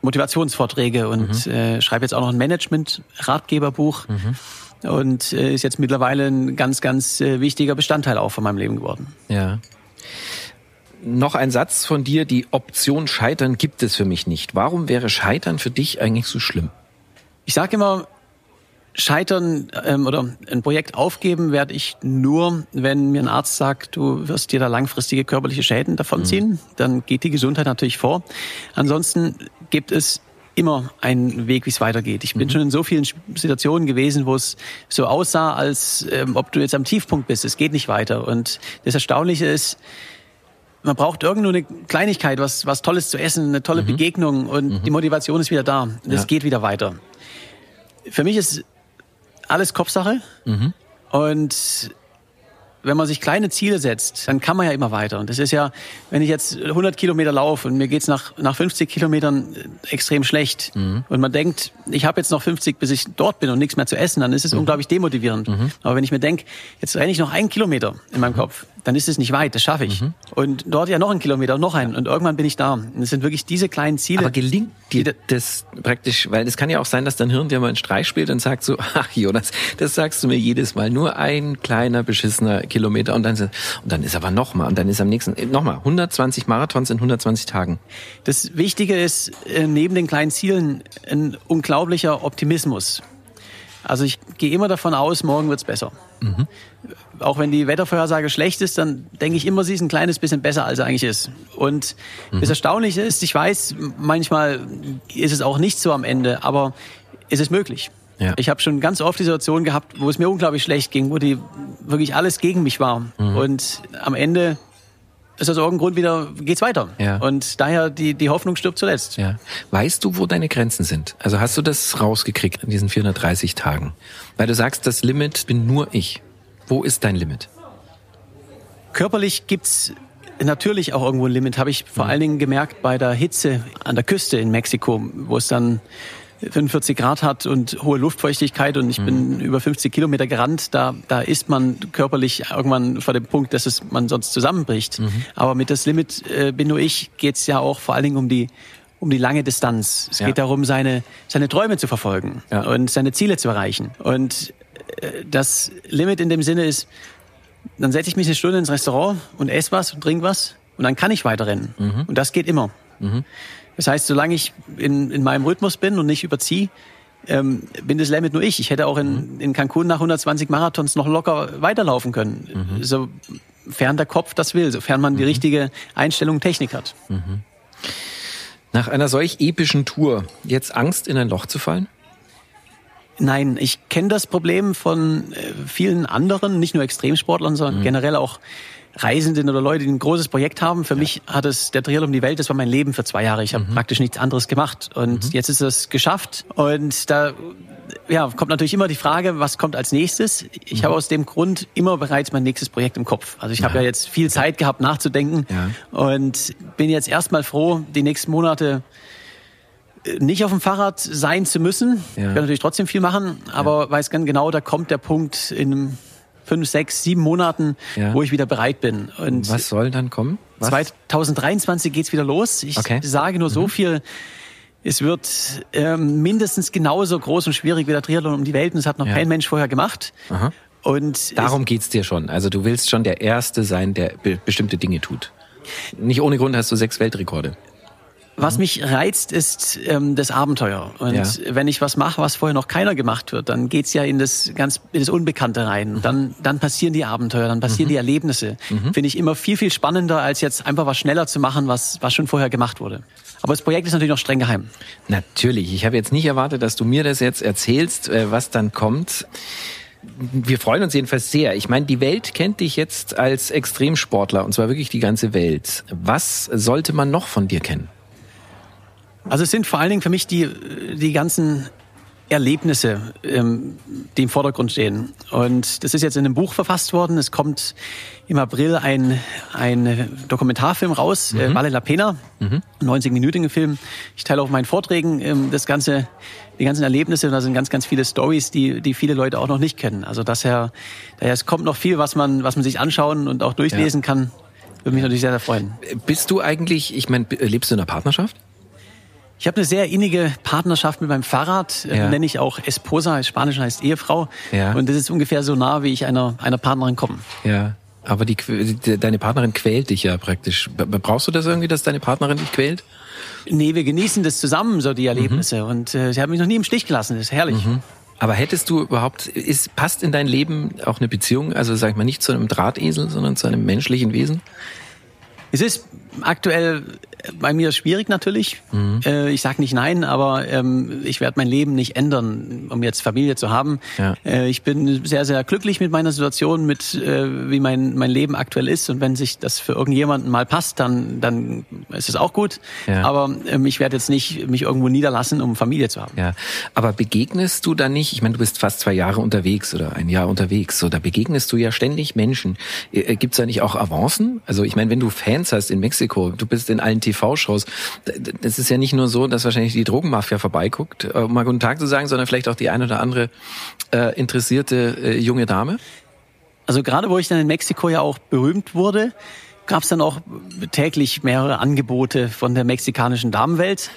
Motivationsvorträge und mhm. äh, schreibe jetzt auch noch ein Management-Ratgeberbuch. Und äh, ist jetzt mittlerweile ein ganz, ganz äh, wichtiger Bestandteil auch von meinem Leben geworden. Ja. Noch ein Satz von dir, die Option Scheitern gibt es für mich nicht. Warum wäre Scheitern für dich eigentlich so schlimm? Ich sage immer, Scheitern ähm, oder ein Projekt aufgeben werde ich nur, wenn mir ein Arzt sagt, du wirst dir da langfristige körperliche Schäden davonziehen. Mhm. Dann geht die Gesundheit natürlich vor. Ansonsten gibt es immer einen Weg, wie es weitergeht. Ich bin mhm. schon in so vielen Situationen gewesen, wo es so aussah, als ähm, ob du jetzt am Tiefpunkt bist. Es geht nicht weiter. Und das Erstaunliche ist, man braucht irgendwo eine Kleinigkeit, was, was Tolles zu essen, eine tolle mhm. Begegnung und mhm. die Motivation ist wieder da. Es ja. geht wieder weiter. Für mich ist alles Kopfsache. Mhm. Und wenn man sich kleine Ziele setzt, dann kann man ja immer weiter. Und das ist ja, wenn ich jetzt 100 Kilometer laufe und mir geht's nach, nach 50 Kilometern äh, extrem schlecht mhm. und man denkt, ich habe jetzt noch 50, bis ich dort bin und nichts mehr zu essen, dann ist es mhm. unglaublich demotivierend. Mhm. Aber wenn ich mir denke, jetzt renne ich noch einen Kilometer in meinem Kopf, dann ist es nicht weit, das schaffe ich. Mhm. Und dort ja noch einen Kilometer, noch einen und irgendwann bin ich da. Und es sind wirklich diese kleinen Ziele. Aber gelingt dir das praktisch, weil es kann ja auch sein, dass dein Hirn dir mal einen Streich spielt und sagt so, ach Jonas, das sagst du mir jedes Mal, nur ein kleiner beschissener Kilometer und dann, und dann ist aber noch mal und dann ist am nächsten, äh, noch mal 120 Marathons in 120 Tagen. Das Wichtige ist, äh, neben den kleinen Zielen ein unglaublicher Optimismus. Also ich gehe immer davon aus, morgen wird's besser. Mhm. Auch wenn die Wettervorhersage schlecht ist, dann denke ich immer, sie ist ein kleines bisschen besser, als sie eigentlich ist. Und mhm. das Erstaunliche ist, ich weiß, manchmal ist es auch nicht so am Ende, aber es ist möglich. Ja. Ich habe schon ganz oft die Situation gehabt, wo es mir unglaublich schlecht ging, wo die wirklich alles gegen mich war. Mhm. Und am Ende ist aus irgendeinem Grund wieder, geht's weiter. Ja. Und daher die, die Hoffnung stirbt zuletzt. Ja. Weißt du, wo deine Grenzen sind? Also hast du das rausgekriegt in diesen 430 Tagen? Weil du sagst, das Limit bin nur ich. Wo ist dein Limit? Körperlich gibt's natürlich auch irgendwo ein Limit, habe ich vor mhm. allen Dingen gemerkt bei der Hitze an der Küste in Mexiko, wo es dann 45 Grad hat und hohe Luftfeuchtigkeit und ich mhm. bin über 50 Kilometer gerannt, da, da ist man körperlich irgendwann vor dem Punkt, dass es man sonst zusammenbricht. Mhm. Aber mit das Limit äh, bin nur ich, geht's ja auch vor allen Dingen um die um die lange Distanz. Es ja. geht darum, seine, seine Träume zu verfolgen ja. und seine Ziele zu erreichen. Und das Limit in dem Sinne ist, dann setze ich mich eine Stunde ins Restaurant und esse was und trinke was und dann kann ich weiterrennen. Mhm. Und das geht immer. Mhm. Das heißt, solange ich in, in meinem Rhythmus bin und nicht überziehe, ähm, bin das Limit nur ich. Ich hätte auch in, mhm. in Cancun nach 120 Marathons noch locker weiterlaufen können. Mhm. Sofern der Kopf das will, sofern man die mhm. richtige Einstellung Technik hat. Mhm. Nach einer solch epischen Tour jetzt Angst, in ein Loch zu fallen? Nein, ich kenne das Problem von äh, vielen anderen, nicht nur Extremsportlern, sondern mhm. generell auch Reisenden oder Leute, die ein großes Projekt haben. Für ja. mich hat es der Trial um die Welt, das war mein Leben für zwei Jahre. Ich habe mhm. praktisch nichts anderes gemacht und mhm. jetzt ist es geschafft und da ja, kommt natürlich immer die Frage, was kommt als nächstes? Ich mhm. habe aus dem Grund immer bereits mein nächstes Projekt im Kopf. Also ich ja. habe ja jetzt viel Zeit gehabt nachzudenken ja. und bin jetzt erstmal froh, die nächsten Monate nicht auf dem Fahrrad sein zu müssen. Ja. Ich werde natürlich trotzdem viel machen, aber weiß ganz genau, da kommt der Punkt in fünf, sechs, sieben Monaten, ja. wo ich wieder bereit bin. Und Was soll dann kommen? Was? 2023 geht's wieder los. Ich okay. sage nur mhm. so viel. Es wird ähm, mindestens genauso groß und schwierig wie der Triathlon um die Welt. Und das hat noch ja. kein Mensch vorher gemacht. Aha. Und Darum geht's dir schon. Also du willst schon der Erste sein, der be bestimmte Dinge tut. Nicht ohne Grund hast du sechs Weltrekorde. Was mich reizt, ist ähm, das Abenteuer. Und ja. wenn ich was mache, was vorher noch keiner gemacht wird, dann geht's ja in das ganz in das Unbekannte rein. Mhm. Dann, dann passieren die Abenteuer, dann passieren mhm. die Erlebnisse. Mhm. Finde ich immer viel, viel spannender, als jetzt einfach was schneller zu machen, was, was schon vorher gemacht wurde. Aber das Projekt ist natürlich noch streng geheim. Natürlich. Ich habe jetzt nicht erwartet, dass du mir das jetzt erzählst, äh, was dann kommt. Wir freuen uns jedenfalls sehr. Ich meine, die Welt kennt dich jetzt als Extremsportler und zwar wirklich die ganze Welt. Was sollte man noch von dir kennen? Also es sind vor allen Dingen für mich die, die ganzen Erlebnisse, ähm, die im Vordergrund stehen. Und das ist jetzt in einem Buch verfasst worden. Es kommt im April ein, ein Dokumentarfilm raus, äh, mhm. äh, Vale la Pena, mhm. 90-minütigen Film. Ich teile auf meinen Vorträgen ähm, das ganze, die ganzen Erlebnisse und da sind ganz, ganz viele Stories, die, die viele Leute auch noch nicht kennen. Also daher, daher es kommt noch viel, was man, was man sich anschauen und auch durchlesen ja. kann. Würde mich natürlich sehr, sehr freuen. Bist du eigentlich, ich meine, lebst du in einer Partnerschaft? Ich habe eine sehr innige Partnerschaft mit meinem Fahrrad, äh, ja. nenne ich auch Esposa, Spanisch heißt Ehefrau. Ja. Und das ist ungefähr so nah, wie ich einer, einer Partnerin komme. Ja. Aber die, deine Partnerin quält dich ja praktisch. Brauchst du das irgendwie, dass deine Partnerin dich quält? Nee, wir genießen das zusammen, so die Erlebnisse. Mhm. Und äh, sie hat mich noch nie im Stich gelassen. Das ist herrlich. Mhm. Aber hättest du überhaupt, ist, passt in dein Leben auch eine Beziehung, also sag ich mal nicht zu einem Drahtesel, sondern zu einem menschlichen Wesen? Es ist aktuell bei mir schwierig natürlich. Mhm. Äh, ich sage nicht nein, aber ähm, ich werde mein Leben nicht ändern, um jetzt Familie zu haben. Ja. Äh, ich bin sehr, sehr glücklich mit meiner Situation, mit äh, wie mein, mein Leben aktuell ist. Und wenn sich das für irgendjemanden mal passt, dann, dann ist es auch gut. Ja. Aber ähm, ich werde jetzt nicht mich irgendwo niederlassen, um Familie zu haben. Ja. Aber begegnest du da nicht, ich meine, du bist fast zwei Jahre unterwegs oder ein Jahr unterwegs, so da begegnest du ja ständig Menschen. Gibt es da nicht auch Avancen? Also ich meine, wenn du Fans hast in Mexiko, du bist in allen TV-Shows, das ist ja nicht nur so, dass wahrscheinlich die Drogenmafia vorbeiguckt, äh, um mal guten Tag zu sagen, sondern vielleicht auch die eine oder andere äh, interessierte äh, junge Dame. Also gerade wo ich dann in Mexiko ja auch berühmt wurde, gab es dann auch täglich mehrere Angebote von der mexikanischen Damenwelt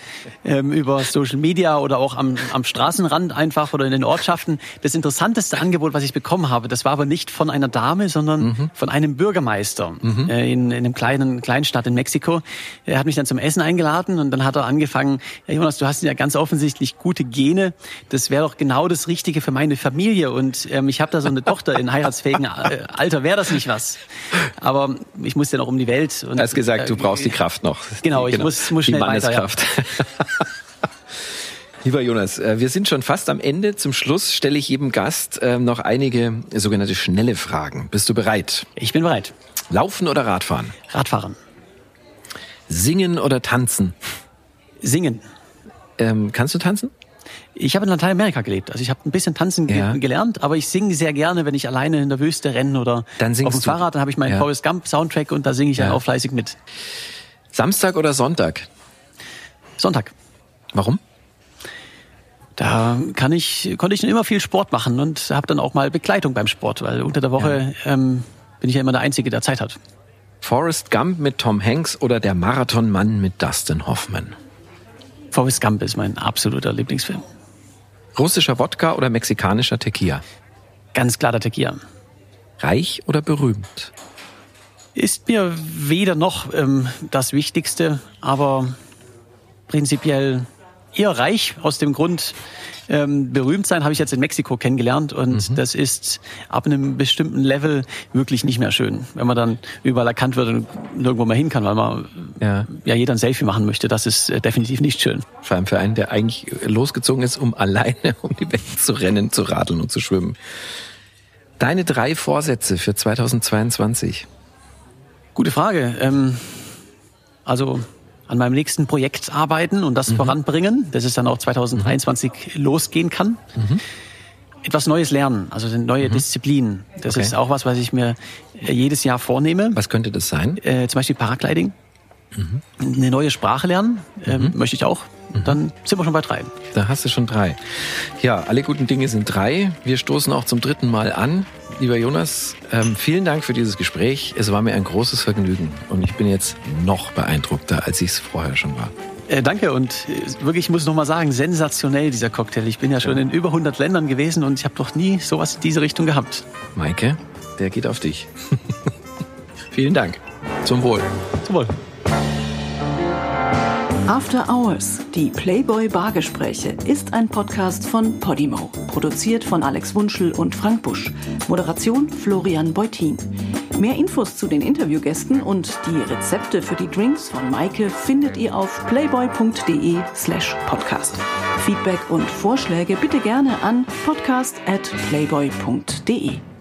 ähm, über Social Media oder auch am, am Straßenrand einfach oder in den Ortschaften. Das interessanteste Angebot, was ich bekommen habe, das war aber nicht von einer Dame, sondern mhm. von einem Bürgermeister mhm. äh, in, in einem kleinen Kleinstadt in Mexiko. Er hat mich dann zum Essen eingeladen und dann hat er angefangen, ja, Jonas, du hast ja ganz offensichtlich gute Gene. Das wäre doch genau das Richtige für meine Familie und ähm, ich habe da so eine Tochter in heiratsfähigen äh, Alter. Wäre das nicht was? Aber ich muss ja noch um die Welt. Und, du hast gesagt, du brauchst die Kraft noch. Genau, ich genau. muss, muss schnell die Manneskraft. Weiter, ja. Lieber Jonas, äh, wir sind schon fast am Ende. Zum Schluss stelle ich jedem Gast äh, noch einige sogenannte schnelle Fragen. Bist du bereit? Ich bin bereit. Laufen oder Radfahren? Radfahren. Singen oder tanzen? Singen. Ähm, kannst du tanzen? Ich habe in Lateinamerika gelebt. Also ich habe ein bisschen tanzen ja. gelernt, aber ich singe sehr gerne, wenn ich alleine in der Wüste renne oder dann auf dem Fahrrad. Dann habe ich meinen ja. Forrest Gump Soundtrack und da singe ich ja. auch fleißig mit. Samstag oder Sonntag? Sonntag. Warum? Da kann ich, konnte ich dann immer viel Sport machen und habe dann auch mal Begleitung beim Sport, weil unter der Woche ähm, bin ich ja immer der Einzige, der Zeit hat. Forrest Gump mit Tom Hanks oder der Marathonmann mit Dustin Hoffman? Forrest Gump ist mein absoluter Lieblingsfilm. Russischer Wodka oder mexikanischer Tequila? Ganz klar der Tequila. Reich oder berühmt? Ist mir weder noch ähm, das Wichtigste, aber prinzipiell eher reich aus dem Grund, ähm, berühmt sein habe ich jetzt in Mexiko kennengelernt und mhm. das ist ab einem bestimmten Level wirklich nicht mehr schön, wenn man dann überall erkannt wird und nirgendwo mehr hin kann, weil man ja, ja jeder ein Selfie machen möchte. Das ist äh, definitiv nicht schön. Vor allem für einen, der eigentlich losgezogen ist, um alleine um die Welt zu rennen, zu radeln und zu schwimmen. Deine drei Vorsätze für 2022? Gute Frage. Ähm, also an meinem nächsten Projekt arbeiten und das mhm. voranbringen, dass es dann auch 2023 mhm. losgehen kann. Mhm. Etwas Neues lernen, also eine neue mhm. Disziplin. Das okay. ist auch was, was ich mir äh, jedes Jahr vornehme. Was könnte das sein? Äh, zum Beispiel Paragliding. Mhm. Eine neue Sprache lernen, äh, möchte ich auch. Dann sind wir schon bei drei. Da hast du schon drei. Ja, alle guten Dinge sind drei. Wir stoßen auch zum dritten Mal an. Lieber Jonas, ähm, vielen Dank für dieses Gespräch. Es war mir ein großes Vergnügen und ich bin jetzt noch beeindruckter, als ich es vorher schon war. Äh, danke und äh, wirklich, ich muss noch mal sagen, sensationell dieser Cocktail. Ich bin ja schon in über 100 Ländern gewesen und ich habe noch nie sowas in diese Richtung gehabt. Maike, der geht auf dich. Vielen Dank. Zum Wohl. Zum Wohl. After Hours, die Playboy Bargespräche, ist ein Podcast von Podimo. Produziert von Alex Wunschel und Frank Busch. Moderation Florian Beutin. Mehr Infos zu den Interviewgästen und die Rezepte für die Drinks von Maike findet ihr auf playboy.de slash podcast. Feedback und Vorschläge bitte gerne an podcast at playboy.de.